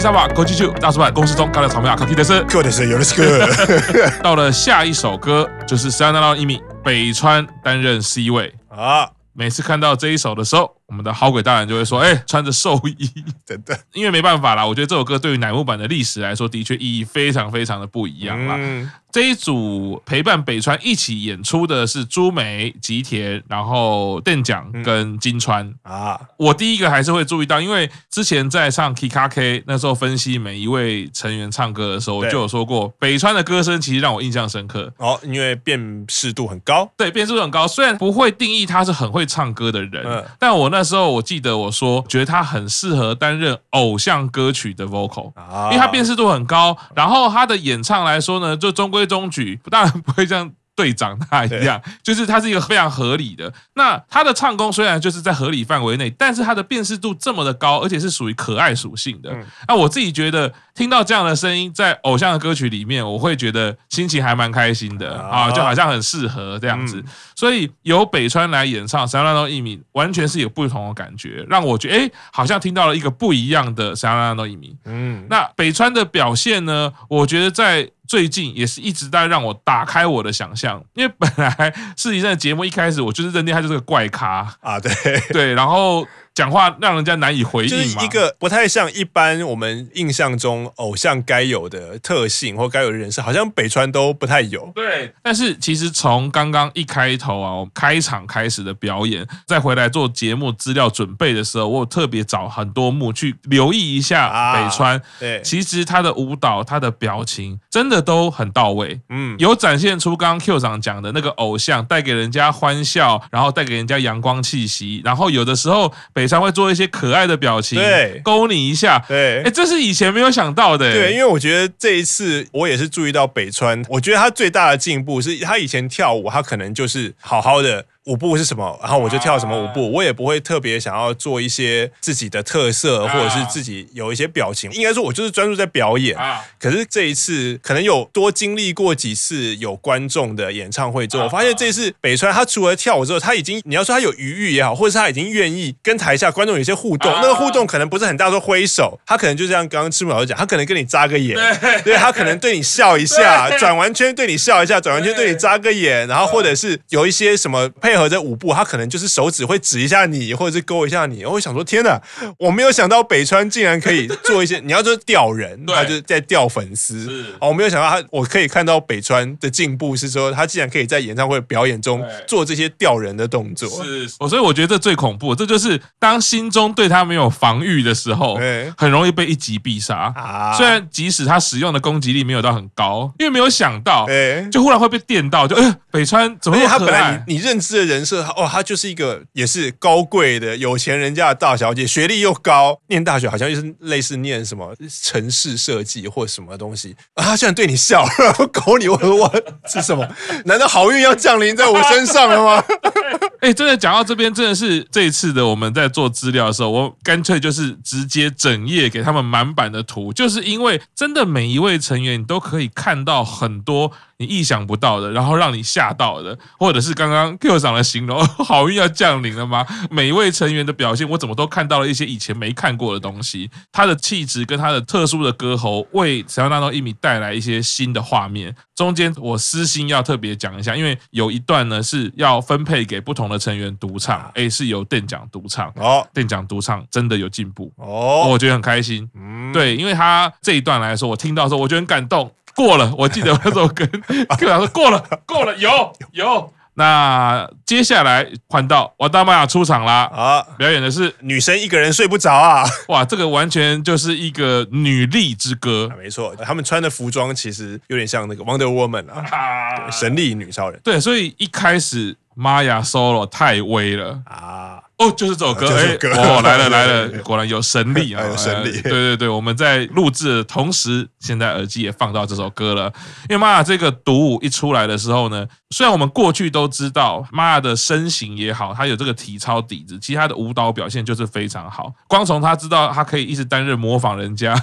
是沙巴，国际秀大叔版公司中干的草莓啊，卡蒂德斯，克的是有的是哥。到了下一首歌，就是三三一米北川担任 C 位啊。每次看到这一首的时候，我们的好鬼大人就会说：“哎，穿着寿衣，真的，因为没办法啦。我觉得这首歌对于乃木坂的历史来说，的确意义非常非常的不一样啦。嗯这一组陪伴北川一起演出的是朱梅、吉田，然后电奖跟金川、嗯、啊。我第一个还是会注意到，因为之前在唱 Kikake 那时候分析每一位成员唱歌的时候，我就有说过，北川的歌声其实让我印象深刻。哦，因为辨识度很高。对，辨识度很高。虽然不会定义他是很会唱歌的人，嗯、但我那时候我记得我说，觉得他很适合担任偶像歌曲的 vocal，因为他辨识度很高。然后他的演唱来说呢，就中规。中矩，当然不会像队长他一样，就是他是一个非常合理的。那他的唱功虽然就是在合理范围内，但是他的辨识度这么的高，而且是属于可爱属性的。那我自己觉得听到这样的声音在偶像的歌曲里面，我会觉得心情还蛮开心的啊，就好像很适合这样子。所以由北川来演唱《三万多一米》，完全是有不同的感觉，让我觉得哎，好像听到了一个不一样的《三万多一米》。嗯，那北川的表现呢？我觉得在。最近也是一直在让我打开我的想象，因为本来 世纪的节目一开始我就是认定他就是个怪咖啊，对对，然后。讲话让人家难以回应，就是一个不太像一般我们印象中偶像该有的特性或该有的人设，好像北川都不太有。对，但是其实从刚刚一开头啊，我们开场开始的表演，再回来做节目资料准备的时候，我有特别找很多幕去留意一下北川。啊、对，其实他的舞蹈、他的表情真的都很到位。嗯，有展现出刚刚 Q 长讲的那个偶像带给人家欢笑，然后带给人家阳光气息，然后有的时候北川会做一些可爱的表情，对，勾你一下，对，哎，这是以前没有想到的，对，因为我觉得这一次我也是注意到北川，我觉得他最大的进步是他以前跳舞，他可能就是好好的。舞步是什么？然后我就跳什么舞步，我也不会特别想要做一些自己的特色，或者是自己有一些表情。应该说，我就是专注在表演。可是这一次，可能有多经历过几次有观众的演唱会之后，我发现这一次北川他除了跳舞之后，他已经你要说他有余裕也好，或者是他已经愿意跟台下观众有一些互动。那个互动可能不是很大，说挥手，他可能就像刚刚赤木老师讲，他可能跟你眨个眼，对，他可能对你笑一下，转完圈对你笑一下，转完圈对你眨个眼，然后或者是有一些什么配合着舞步，他可能就是手指会指一下你，或者是勾一下你。我会想说，天哪，我没有想到北川竟然可以做一些。你要说钓人，他就是在钓粉丝。哦，我没有想到他，我可以看到北川的进步是说，他竟然可以在演唱会表演中做这些钓人的动作。是，所以我觉得这最恐怖，这就是当心中对他没有防御的时候，很容易被一击必杀。啊虽然即使他使用的攻击力没有到很高，因为没有想到，就忽然会被电到，就呃，北川怎么？他本来你你认知的人设。哦，她就是一个也是高贵的有钱人家的大小姐，学历又高，念大学好像就是类似念什么城市设计或什么东西啊。她居然对你笑，狗你我我是什么？难道好运要降临在我身上了吗？哎、真的讲到这边，真的是这一次的我们在做资料的时候，我干脆就是直接整页给他们满版的图，就是因为真的每一位成员你都可以看到很多。你意想不到的，然后让你吓到的，或者是刚刚 Q 长的形容，好运要降临了吗？每一位成员的表现，我怎么都看到了一些以前没看过的东西。他的气质跟他的特殊的歌喉，为小纳诺一米带来一些新的画面。中间我私心要特别讲一下，因为有一段呢是要分配给不同的成员独唱，诶，是由电奖独唱哦，电奖独唱真的有进步哦，我觉得很开心。嗯，对，因为他这一段来说，我听到的时候，我觉得很感动。过了，我记得我那时候跟 科长说过了，过了，有有。那接下来换到瓦达玛雅出场啦，啊，表演的是女生一个人睡不着啊，哇，这个完全就是一个女力之歌，没错，他们穿的服装其实有点像那个 Wonder Woman 啊，神力女超人，对，所以一开始玛雅 solo 太威了。啊。哦，就是这首歌，哎，哦，来了来了，果然有神力啊，有神力。对对对，我们在录制的同时，现在耳机也放到这首歌了。因为妈呀这个独舞一出来的时候呢，虽然我们过去都知道玛雅的身形也好，她有这个体操底子，其实她的舞蹈表现就是非常好。光从她知道她可以一直担任模仿人家，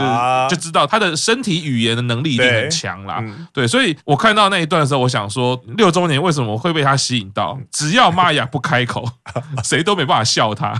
就知道她的身体语言的能力一定很强啦。对，所以我看到那一段的时候，我想说，六周年为什么会被她吸引到？只要玛雅不开口，谁？都没办法笑他，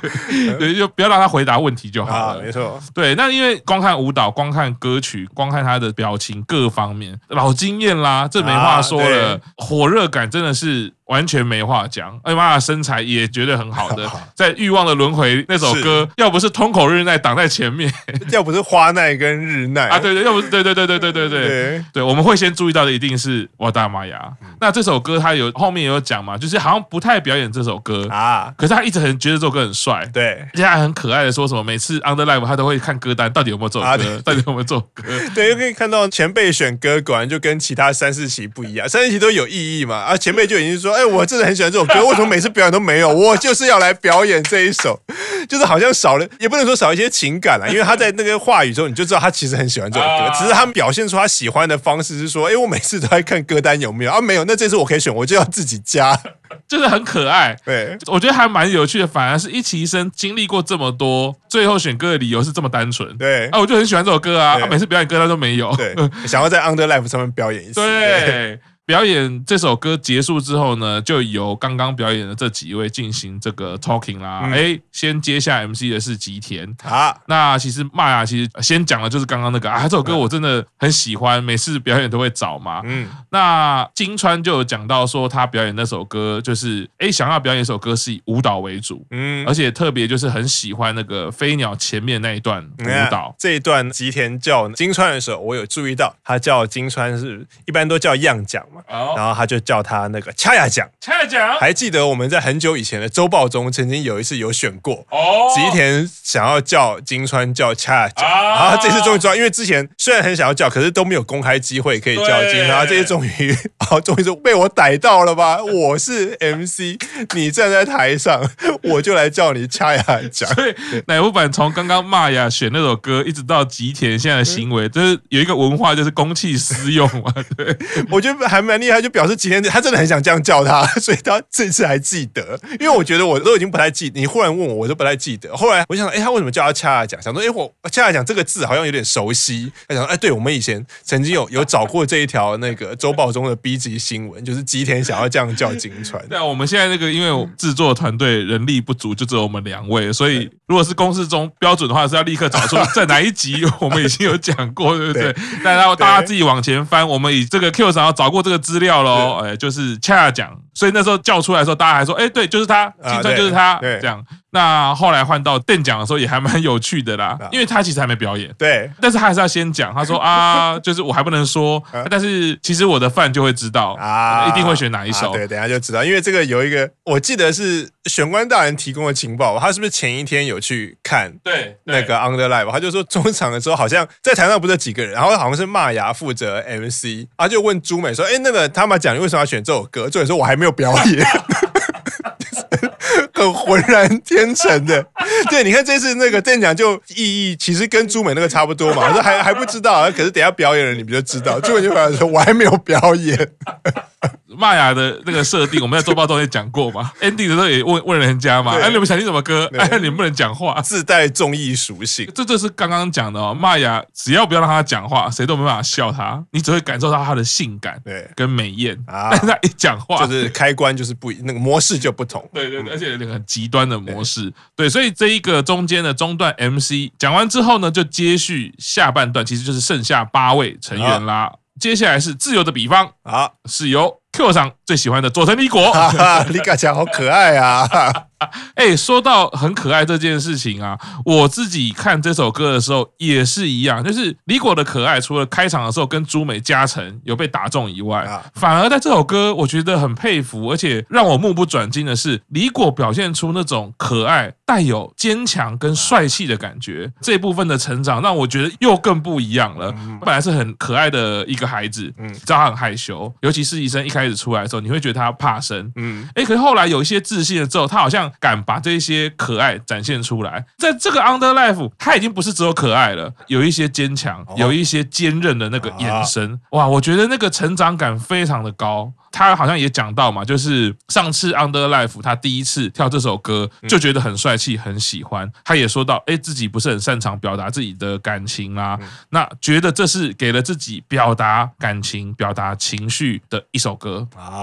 对，对，就不要让他回答问题就好了。没错，对，那因为光看舞蹈、光看歌曲、光看他的表情各方面，老经验啦，这没话说了，火热感真的是。完全没话讲，而且妈呀身材也绝对很好的，在《欲望的轮回》那首歌，要不是通口日奈挡在前面，要不是花奈跟日奈。啊，对对，要不是对对对对对对。对。对，我们会先注意到的一定是哇达玛雅。那这首歌他有后面也有讲嘛，就是好像不太表演这首歌啊，可是他一直很觉得这首歌很帅，对，而且还很可爱的说什么，每次 Under Live 他都会看歌单，到底有没有这首歌，到底有没有这首歌，对，又可以看到前辈选歌果然就跟其他三四期不一样，三四期都有意义嘛，啊，前辈就已经说，哎，我真的很喜欢这首。歌 为什么每次表演都没有？我就是要来表演这一首，就是好像少了，也不能说少一些情感了，因为他在那个话语中，你就知道他其实很喜欢这首歌，只是他表现出他喜欢的方式是说，哎，我每次都在看歌单有没有？啊？没有，那这次我可以选，我就要自己加，就是很可爱。对，我觉得还蛮有趣的，反而是一起一生经历过这么多，最后选歌的理由是这么单纯。对，啊，我就很喜欢这首歌啊，每次表演歌他都没有，对，想要在 Under Life 上面表演一次。对。表演这首歌结束之后呢，就由刚刚表演的这几位进行这个 talking 啦。哎、嗯，先接下 MC 的是吉田啊。那其实玛雅其实先讲的就是刚刚那个啊，这首歌我真的很喜欢，每次表演都会找嘛。嗯。那金川就有讲到说，他表演那首歌就是哎，想要表演一首歌是以舞蹈为主，嗯，而且特别就是很喜欢那个飞鸟前面那一段舞蹈。嗯、这一段吉田叫金川的时候，我有注意到他叫金川是一般都叫样讲。然后他就叫他那个恰亚奖，恰亚奖，还记得我们在很久以前的周报中曾经有一次有选过，哦，吉田想要叫金川叫恰亚奖，然后这次终于知道，因为之前虽然很想要叫，可是都没有公开机会可以叫金川，然后这次终于，然 后终于是被我逮到了吧？我是 MC，你站在台上，我就来叫你恰亚奖。所以乃木坂从刚刚骂雅选那首歌，一直到吉田现在的行为，就是有一个文化，就是公器私用嘛。对，我觉得还蛮厉害。就表示今天他真的很想这样叫他，所以他这次还记得。因为我觉得我都已经不太记，你忽然问我，我都不太记得。后来我想说，哎，他为什么叫他恰恰讲？想说，哎，我恰恰讲这个字好像有点熟悉。他想说，哎，对，我们以前曾经有有找过这一条那个周报中的 B 级新闻，就是吉田想要这样叫金川。对啊，我们现在那个因为制作团队人力不足，就只有我们两位，所以如果是公式中标准的话，是要立刻找出在哪一集我们已经有讲过，对不对？大家大家自己往前翻，我们以这个 Q 上要找过这个资料。掉喽，哎，就是恰恰讲，所以那时候叫出来的时候，大家还说，哎，对，就是他，青春就是他，这样。那后来换到邓讲的时候也还蛮有趣的啦，因为他其实还没表演，对，但是他还是要先讲，他说啊，就是我还不能说，但是其实我的饭就会知道啊，一定会选哪一首，对，等下就知道，因为这个有一个，我记得是选官大人提供的情报，他是不是前一天有去看对那个 Under Live，他就说中场的时候好像 在台上不是几个人，然后好像是骂牙负责 MC，他就问朱美说，哎，那个他们讲你为什么要选这首歌？朱美说我还没有表演。很浑然天成的，对，你看这次那个电讲就意义其实跟朱美那个差不多嘛，说 还还不知道，可是等下表演了你们就知道。朱美就表示说，我还没有表演。玛雅的那个设定，我们在周报中也讲过嘛。ending 的时候也问问人家嘛，哎，你们想听什么歌？哎，你们不能讲话，自带综艺属性。这就是刚刚讲的哦。玛雅只要不要让他讲话，谁都没办法笑他，你只会感受到他的性感，对，跟美艳。但是他一讲话，就是开关就是不一，那个模式就不同。对对对，而且那个很极端的模式。对，所以这一个中间的中段 MC 讲完之后呢，就接续下半段，其实就是剩下八位成员啦。接下来是自由的比方啊，是由 Q 上最喜欢的佐藤李果，李嘎强好可爱啊！哎、欸，说到很可爱这件事情啊，我自己看这首歌的时候也是一样，就是李果的可爱，除了开场的时候跟朱美加成有被打中以外，反而在这首歌我觉得很佩服，而且让我目不转睛的是，李果表现出那种可爱带有坚强跟帅气的感觉，这部分的成长让我觉得又更不一样了。本来是很可爱的一个孩子，嗯，知道他很害羞，尤其是实习生一开始出来的时候，你会觉得他怕生，嗯，哎，可是后来有一些自信了之后，他好像。敢把这些可爱展现出来，在这个 Under Life，他已经不是只有可爱了，有一些坚强，有一些坚韧的那个眼神，哇，我觉得那个成长感非常的高。他好像也讲到嘛，就是上次 Under Life 他第一次跳这首歌就觉得很帅气，很喜欢。他也说到，哎，自己不是很擅长表达自己的感情啦，那觉得这是给了自己表达感情、表达情绪的一首歌。啊。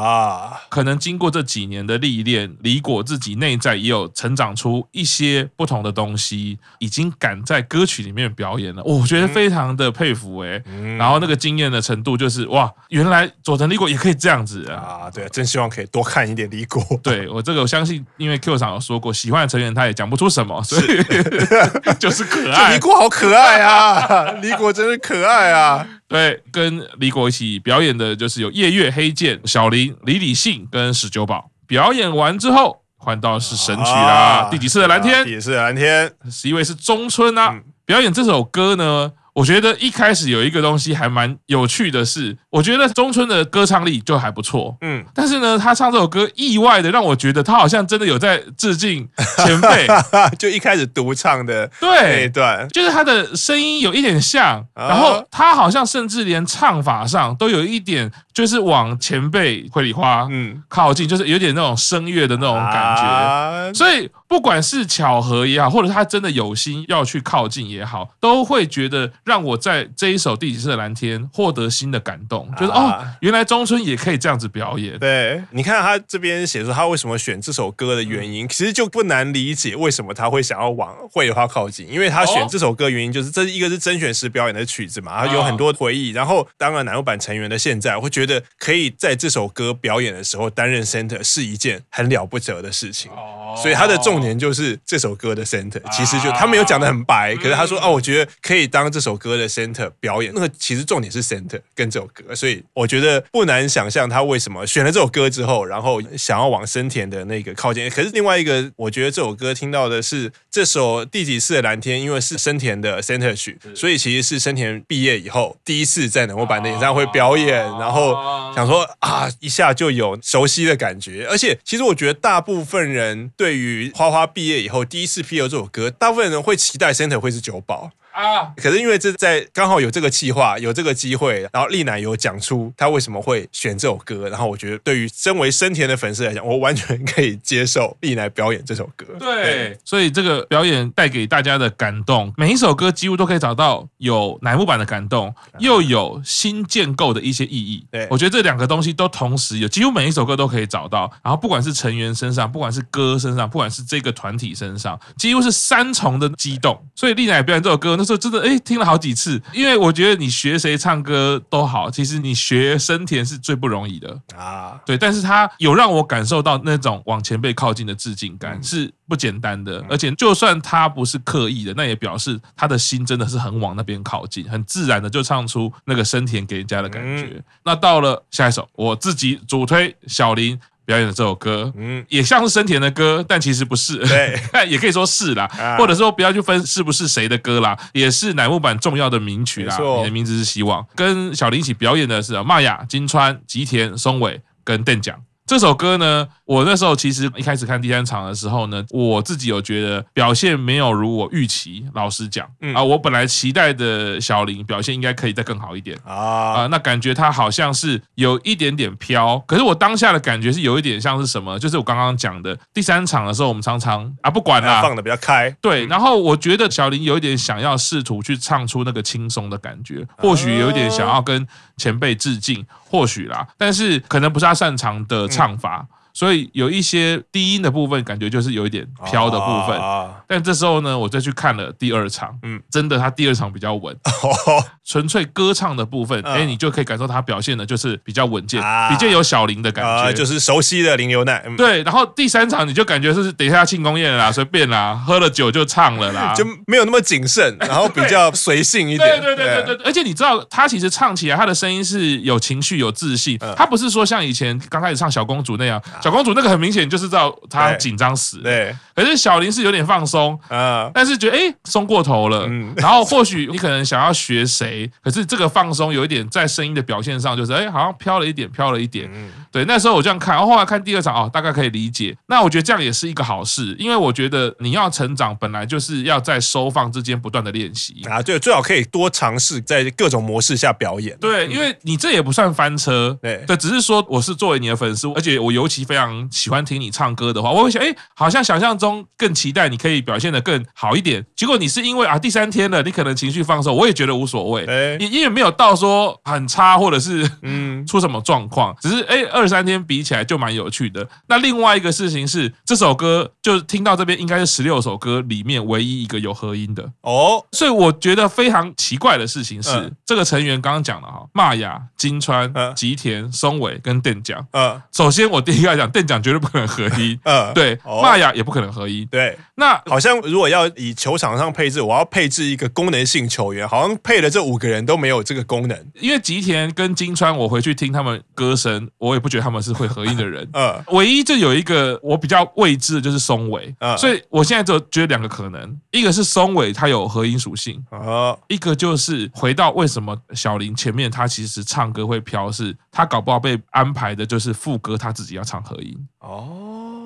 可能经过这几年的历练，李果自己内在也有成长出一些不同的东西，已经敢在歌曲里面表演了。我觉得非常的佩服哎。然后那个惊艳的程度就是哇，原来佐藤李果也可以这样子啊！对，真希望可以多看一点李果。对我这个我相信，因为 Q 厂有说过，喜欢的成员他也讲不出什么，所以是 就是可爱。李果好可爱啊！李果真是可爱啊！对，跟李果一起表演的就是有夜月、黑剑、小林、李李信跟史九宝。表演完之后，换到是神曲啦，啊，第几次的蓝天？第几次的蓝天？十一位是中村啊，嗯。表演这首歌呢？我觉得一开始有一个东西还蛮有趣的是，我觉得中村的歌唱力就还不错，嗯，但是呢，他唱这首歌意外的让我觉得他好像真的有在致敬前辈，就一开始独唱的对。那一段，就是他的声音有一点像，然后他好像甚至连唱法上都有一点就是往前辈绘梨花嗯。靠近，就是有点那种声乐的那种感觉，所以不管是巧合也好，或者他真的有心要去靠近也好，都会觉得。让我在这一首第几次的蓝天获得新的感动，就是哦，原来中村也可以这样子表演。对，你看他这边写说他为什么选这首歌的原因，其实就不难理解为什么他会想要往绘梨花靠近，因为他选这首歌原因就是这一个是甄选时表演的曲子嘛，他有很多回忆。然后当了乃木坂成员的现在，会觉得可以在这首歌表演的时候担任 center 是一件很了不得的事情。哦所以他的重点就是这首歌的 center，其实就他没有讲的很白，可是他说哦，我觉得可以当这首。歌的 center 表演，那个其实重点是 center 跟这首歌，所以我觉得不难想象他为什么选了这首歌之后，然后想要往生田的那个靠近。可是另外一个，我觉得这首歌听到的是这首第几次的蓝天，因为是生田的 center 曲，所以其实是生田毕业以后第一次在乃木坂的演唱会表演，然后想说啊，一下就有熟悉的感觉。而且其实我觉得大部分人对于花花毕业以后第一次 P.O 这首歌，大部分人会期待 center 会是酒保。啊！可是因为这在刚好有这个计划，有这个机会，然后丽奶有讲出她为什么会选这首歌，然后我觉得对于身为生田的粉丝来讲，我完全可以接受丽奶表演这首歌。对，所以这个表演带给大家的感动，每一首歌几乎都可以找到有乃木坂的感动，又有新建构的一些意义。对，我觉得这两个东西都同时有，几乎每一首歌都可以找到。然后不管是成员身上，不管是歌身上，不管是这个团体身上，几乎是三重的激动。所以丽奶表演这首歌，那。真的哎，听了好几次，因为我觉得你学谁唱歌都好，其实你学生田是最不容易的啊。对，但是他有让我感受到那种往前辈靠近的致敬感，是不简单的。而且就算他不是刻意的，那也表示他的心真的是很往那边靠近，很自然的就唱出那个生田给人家的感觉。那到了下一首，我自己主推小林。表演的这首歌，嗯，也像是生田的歌，但其实不是，对，也可以说是啦，或者说不要去分是不是谁的歌啦，也是乃木坂重要的名曲啦。你的名字是希望，跟小林一起表演的是玛雅、金川、吉田、松尾跟邓奖。这首歌呢，我那时候其实一开始看第三场的时候呢，我自己有觉得表现没有如我预期。老实讲，啊，我本来期待的小林表现应该可以再更好一点啊，啊，那感觉他好像是有一点点飘。可是我当下的感觉是有一点像是什么？就是我刚刚讲的第三场的时候，我们常常啊不管啦，放的比较开。对，然后我觉得小林有一点想要试图去唱出那个轻松的感觉，或许有一点想要跟前辈致敬。或许啦，但是可能不是他擅长的唱法。嗯所以有一些低音的部分，感觉就是有一点飘的部分。但这时候呢，我再去看了第二场，嗯，真的他第二场比较稳，纯粹歌唱的部分，哎，你就可以感受他表现的就是比较稳健，比较有小林的感觉，就是熟悉的林留奈。对，然后第三场你就感觉是等一下庆功宴啦，随便啦，喝了酒就唱了啦，就没有那么谨慎，然后比较随性一点。对对对对对，而且你知道他其实唱起来他的声音是有情绪、有自信，他不是说像以前刚开始唱小公主那样。小公主那个很明显就是知道她紧张死，对。可是小林是有点放松，嗯，但是觉得哎松过头了，嗯。然后或许你可能想要学谁，可是这个放松有一点在声音的表现上，就是哎好像飘了一点，飘了一点。对，那时候我这样看，然后后来看第二场哦，大概可以理解。那我觉得这样也是一个好事，因为我觉得你要成长，本来就是要在收放之间不断的练习啊。对，最好可以多尝试在各种模式下表演。对，因为你这也不算翻车。对对，只是说我是作为你的粉丝，而且我尤其非常喜欢听你唱歌的话，我会想，哎，好像想象中更期待你可以表现的更好一点。结果你是因为啊第三天了，你可能情绪放松，我也觉得无所谓。哎，你因为没有到说很差，或者是嗯 出什么状况，只是哎二三天比起来就蛮有趣的。那另外一个事情是，这首歌就听到这边应该是十六首歌里面唯一一个有合音的哦。所以我觉得非常奇怪的事情是，这个成员刚刚讲了哈，玛雅、金川、吉田、松尾跟电奖。嗯，首先我第一个来讲，电奖绝对不可能合音。嗯，对，玛雅也不可能合音。对，那好像如果要以球场上配置，我要配置一个功能性球员，好像配了这五个人都没有这个功能。因为吉田跟金川，我回去听他们歌声，我也不觉得他们是会合音的人。嗯，唯一就有一个我比较未知的就是松尾。嗯，所以我现在就觉得两个可能，一个是松尾他有合音属性，哦，一个就是回到为什么小林前面他其实唱歌会飘，是他搞不好被安排的就是副歌他自己要唱合音。哦。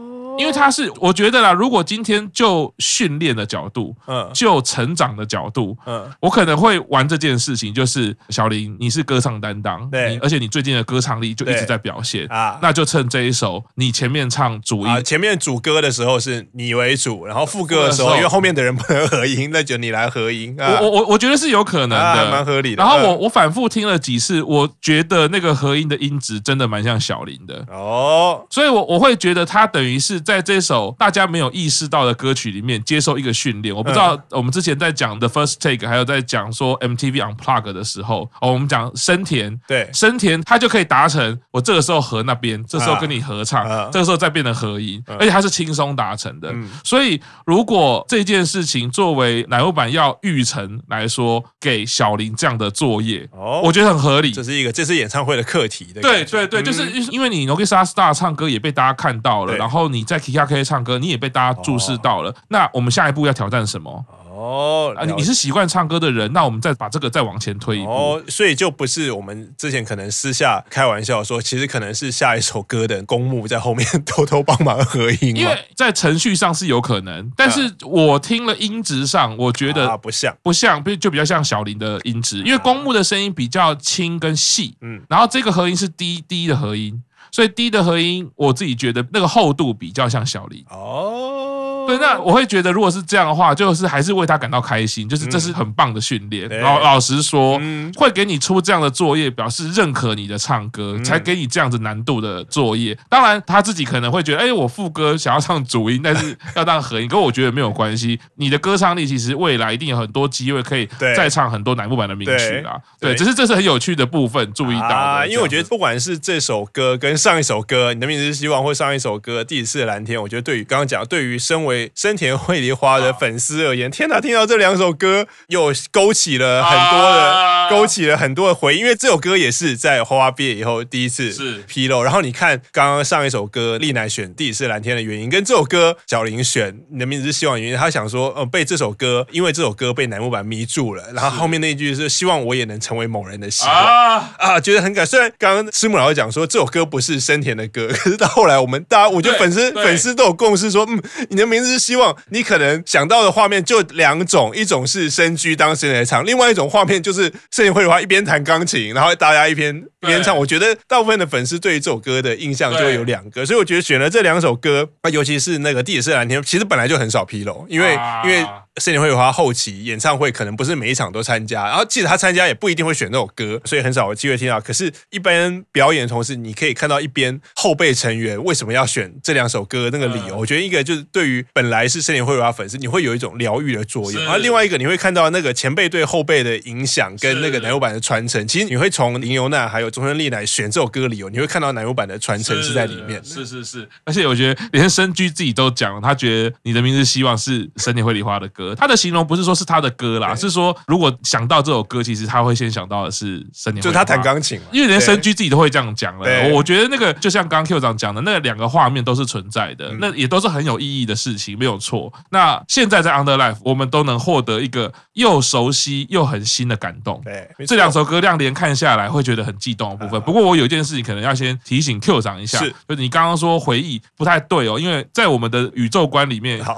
因为他是，我觉得啦，如果今天就训练的角度，嗯，就成长的角度，嗯，我可能会玩这件事情，就是小林，你是歌唱担当，对，而且你最近的歌唱力就一直在表现啊，那就趁这一首你前面唱主音，前面主歌的时候是你为主，然后副歌的时候，因为后面的人不能合音，那就你来合音。我我我我觉得是有可能的，蛮合理的。然后我我反复听了几次，我觉得那个合音的音质真的蛮像小林的。哦，所以我我会觉得他等于是。在这首大家没有意识到的歌曲里面接受一个训练，我不知道我们之前在讲 The First Take，还有在讲说 MTV Unplugged 的时候，哦，我们讲生田，对，生田他就可以达成我这个时候和那边，这时候跟你合唱，这个时候再变成合音，而且他是轻松达成的。所以如果这件事情作为奶油版要育成来说，给小林这样的作业，哦，我觉得很合理。这是一个这是演唱会的课题的，对对对，就是因为你 Nogisa Star 唱歌也被大家看到了，然后你在。Kika 唱歌，你也被大家注视到了。哦、那我们下一步要挑战什么？哦，啊，你你是习惯唱歌的人，那我们再把这个再往前推一步。哦，所以就不是我们之前可能私下开玩笑说，其实可能是下一首歌的公募在后面偷偷帮忙合音。因为在程序上是有可能，但是我听了音质上，我觉得不像，不像，就比较像小林的音质，因为公募的声音比较轻跟细，嗯，然后这个合音是低低的合音。所以低的和音，我自己觉得那个厚度比较像小林。哦。对，那我会觉得，如果是这样的话，就是还是为他感到开心，就是这是很棒的训练。老老实说，会给你出这样的作业，表示认可你的唱歌，才给你这样子难度的作业。当然，他自己可能会觉得，哎，我副歌想要唱主音，但是 要当合音，跟我觉得没有关系。你的歌唱力其实未来一定有很多机会可以再唱很多乃木坂的名曲啊。对，只是这是很有趣的部分，注意到啊。因为我觉得，不管是这首歌跟上一首歌，你的名字是希望，或上一首歌《第一次的蓝天》，我觉得对于刚刚讲，对于身为生田绘梨花的粉丝而言，天哪！听到这两首歌，又勾起了很多的，勾起了很多的回忆。因为这首歌也是在花花毕业以后第一次披露。然后你看刚刚上一首歌，丽乃选《第一次蓝天》的原因，跟这首歌小林选《你的名字是希望》原因，他想说，呃，被这首歌，因为这首歌被乃木坂迷住了。然后后面那一句是希望我也能成为某人的希望啊，啊，觉得很感。虽然刚刚赤木老师讲说这首歌不是生田的歌，可是到后来我们大家，我觉得粉丝粉丝都有共识说，嗯，你的名字是希望。你可能想到的画面就两种，一种是身居当时来唱，另外一种画面就是摄影绘梨花一边弹钢琴，然后大家一边一边唱。我觉得大部分的粉丝对于这首歌的印象就会有两个，所以我觉得选了这两首歌，啊，尤其是那个《地铁是蓝天》，其实本来就很少披露，因为因为。生田绘梨花后期演唱会可能不是每一场都参加，然后即使他参加也不一定会选那首歌，所以很少有机会听到。可是，一般表演的同时，你可以看到一边后备成员为什么要选这两首歌那个理由。我觉得一个就是对于本来是森田绘梨花粉丝，你会有一种疗愈的作用；而另外一个你会看到那个前辈对后辈的影响跟那个奶油版的传承。其实你会从林由娜还有中村丽乃选这首歌理由，你会看到奶油版的传承是在里面。是是是，而且我觉得连深居自己都讲了，他觉得你的名字希望是森田绘梨花的歌。歌。他的形容不是说是他的歌啦，是说如果想到这首歌，其实他会先想到的是森田，就是他弹钢琴，因为连深居自己都会这样讲了。我觉得那个就像刚刚 Q 长讲的，那两个画面都是存在的，那也都是很有意义的事情，没有错。那现在在 Under Life，我们都能获得一个又熟悉又很新的感动。对，这两首歌亮连看下来会觉得很激动的部分。不过我有一件事情可能要先提醒 Q 长一下，是，就你刚刚说回忆不太对哦，因为在我们的宇宙观里面，好，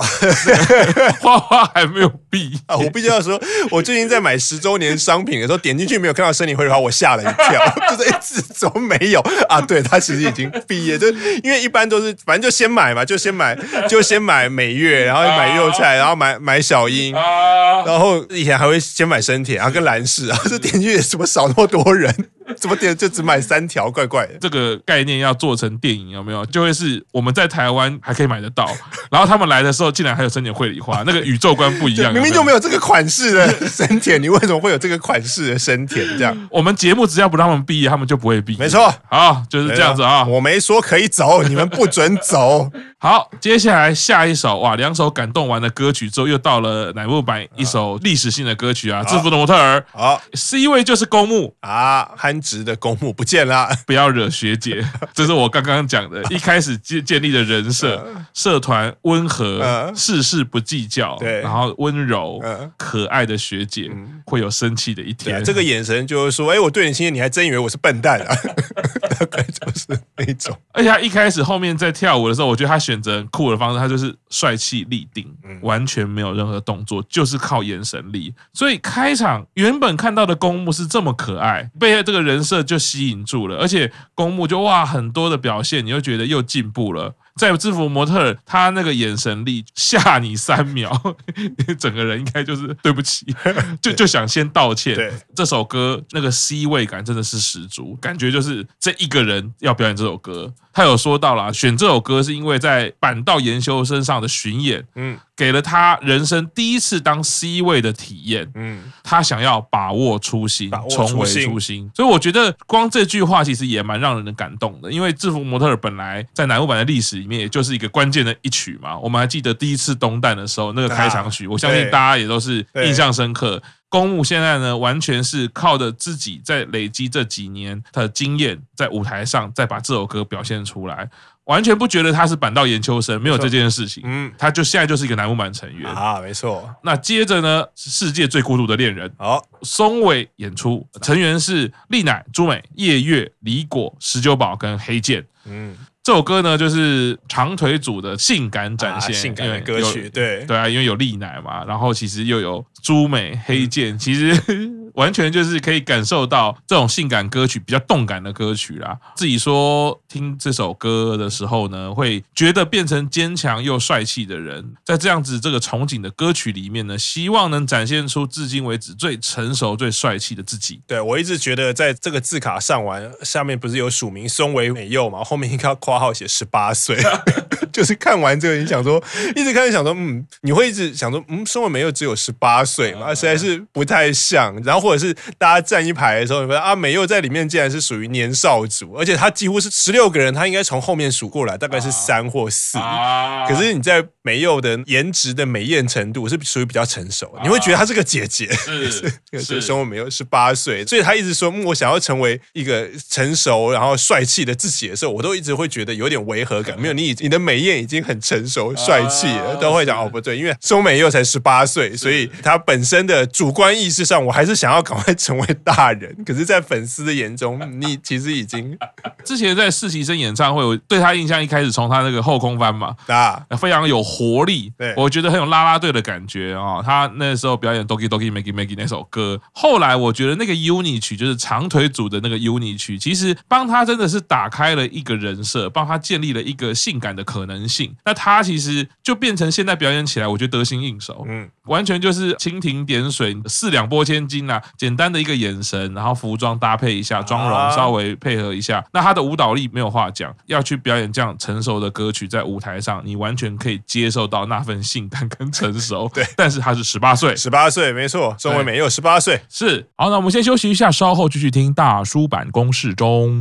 花花还没有毕啊。我必须要说，我最近在买十周年商品的时候，点进去没有看到森田绘梨花，我吓了一跳，就是一直怎么没有啊？对，他其实已经毕业，就因为一般都是反正就先买嘛，就先买就先买美月，然后买幼菜，然后买买小樱，然后以前还会先买生铁，然后跟蓝氏啊，这点进去怎么少那么多人？怎么点就只买三条，怪怪的。这个概念要做成电影有没有？就会是我们在台湾还可以买得到，然后他们来的时候竟然还有森田绘梨花，那个宇宙观不一样。明明就没有这个款式的森田，你为什么会有这个款式的森田？这样，我们节目只要不让他们毕业，他们就不会毕业。没错，好，就是这样子啊。我没说可以走，你们不准走。好，接下来下一首哇，两首感动完的歌曲之后，又到了乃木坂一首历史性的歌曲啊，《制服的模特儿》。好，C 位就是公木啊，憨直的公墓不见了，不要惹学姐，这是我刚刚讲的，一开始建建立的人设，社团温和，事事不计较，对，然后温柔可爱的学姐，会有生气的一天。这个眼神就是说，哎，我对你亲切，你还真以为我是笨蛋啊？大概就是那种。而且他一开始后面在跳舞的时候，我觉得他选择酷的方式，他就是帅气立定，完全没有任何动作，就是靠眼神力。所以开场原本看到的公木是这么可爱，被这个人设就吸引住了，而且公木就哇很多的表现，你又觉得又进步了。在制服模特，他那个眼神力吓你三秒，你 整个人应该就是对不起，就就想先道歉。这首歌那个 C 位感真的是十足，感觉就是这一个人要表演这首歌。他有说到了，选这首歌是因为在板道研修身上的巡演，嗯，给了他人生第一次当 C 位的体验，嗯，他想要把握初心，重回初心。所以我觉得光这句话其实也蛮让人感动的，因为制服模特儿本来在乃木坂的历史里面，也就是一个关键的一曲嘛。我们还记得第一次东旦的时候那个开场曲，我相信大家也都是印象深刻。弓木现在呢，完全是靠着自己在累积这几年的经验，在舞台上再把这首歌表现出来，完全不觉得他是板道研究生，没有这件事情。嗯，他就现在就是一个乃木板成员啊，没错。那接着呢，是世界最孤独的恋人，好，松尾演出，成员是丽乃、朱美、叶月、李果、十九宝跟黑剑。嗯。这首歌呢，就是长腿组的性感展现，性感的歌曲，对对啊，因为有丽乃嘛，然后其实又有朱美、黑键，其实完全就是可以感受到这种性感歌曲比较动感的歌曲啦。自己说听这首歌的时候呢，会觉得变成坚强又帅气的人，在这样子这个憧憬的歌曲里面呢，希望能展现出至今为止最成熟、最帅气的自己。对，我一直觉得，在这个字卡上完下面不是有署名松尾美佑嘛，后面应该要夸。号写十八岁，就是看完这个，你想说，一直看，想说，嗯，你会一直想说，嗯，松尾美佑只有十八岁嘛，实在是不太像。然后或者是大家站一排的时候，你发现啊，美佑在里面竟然是属于年少组，而且他几乎是十六个人，他应该从后面数过来，大概是三或四。可是你在美佑的颜值的美艳程度是属于比较成熟，你会觉得她是个姐姐。是 是，松尾美佑十八岁，所以他一直说，嗯，我想要成为一个成熟然后帅气的自己的时候，我都一直会觉得。有点违和感，没有你，你的美艳已经很成熟、帅气了，都会讲哦，不对，因为松美又才十八岁，所以他本身的主观意识上，我还是想要赶快成为大人。可是，在粉丝的眼中，你其实已经之前在实习生演唱会，我对他印象一开始从他那个后空翻嘛，啊，非常有活力，对，我觉得很有啦啦队的感觉啊。他那时候表演 Doki Doki Maggie Maggie 那首歌，后来我觉得那个 UNI 曲就是长腿组的那个 UNI 曲，其实帮他真的是打开了一个人设，帮。他建立了一个性感的可能性，那他其实就变成现在表演起来，我觉得得心应手，嗯，完全就是蜻蜓点水，四两拨千斤啊！简单的一个眼神，然后服装搭配一下，妆容稍微配合一下，那他的舞蹈力没有话讲。要去表演这样成熟的歌曲，在舞台上，你完全可以接受到那份性感跟成熟。对，但是他是十八岁，十八岁没错，松尾美有十八岁。是，好，那我们先休息一下，稍后继续听大叔坂工事中。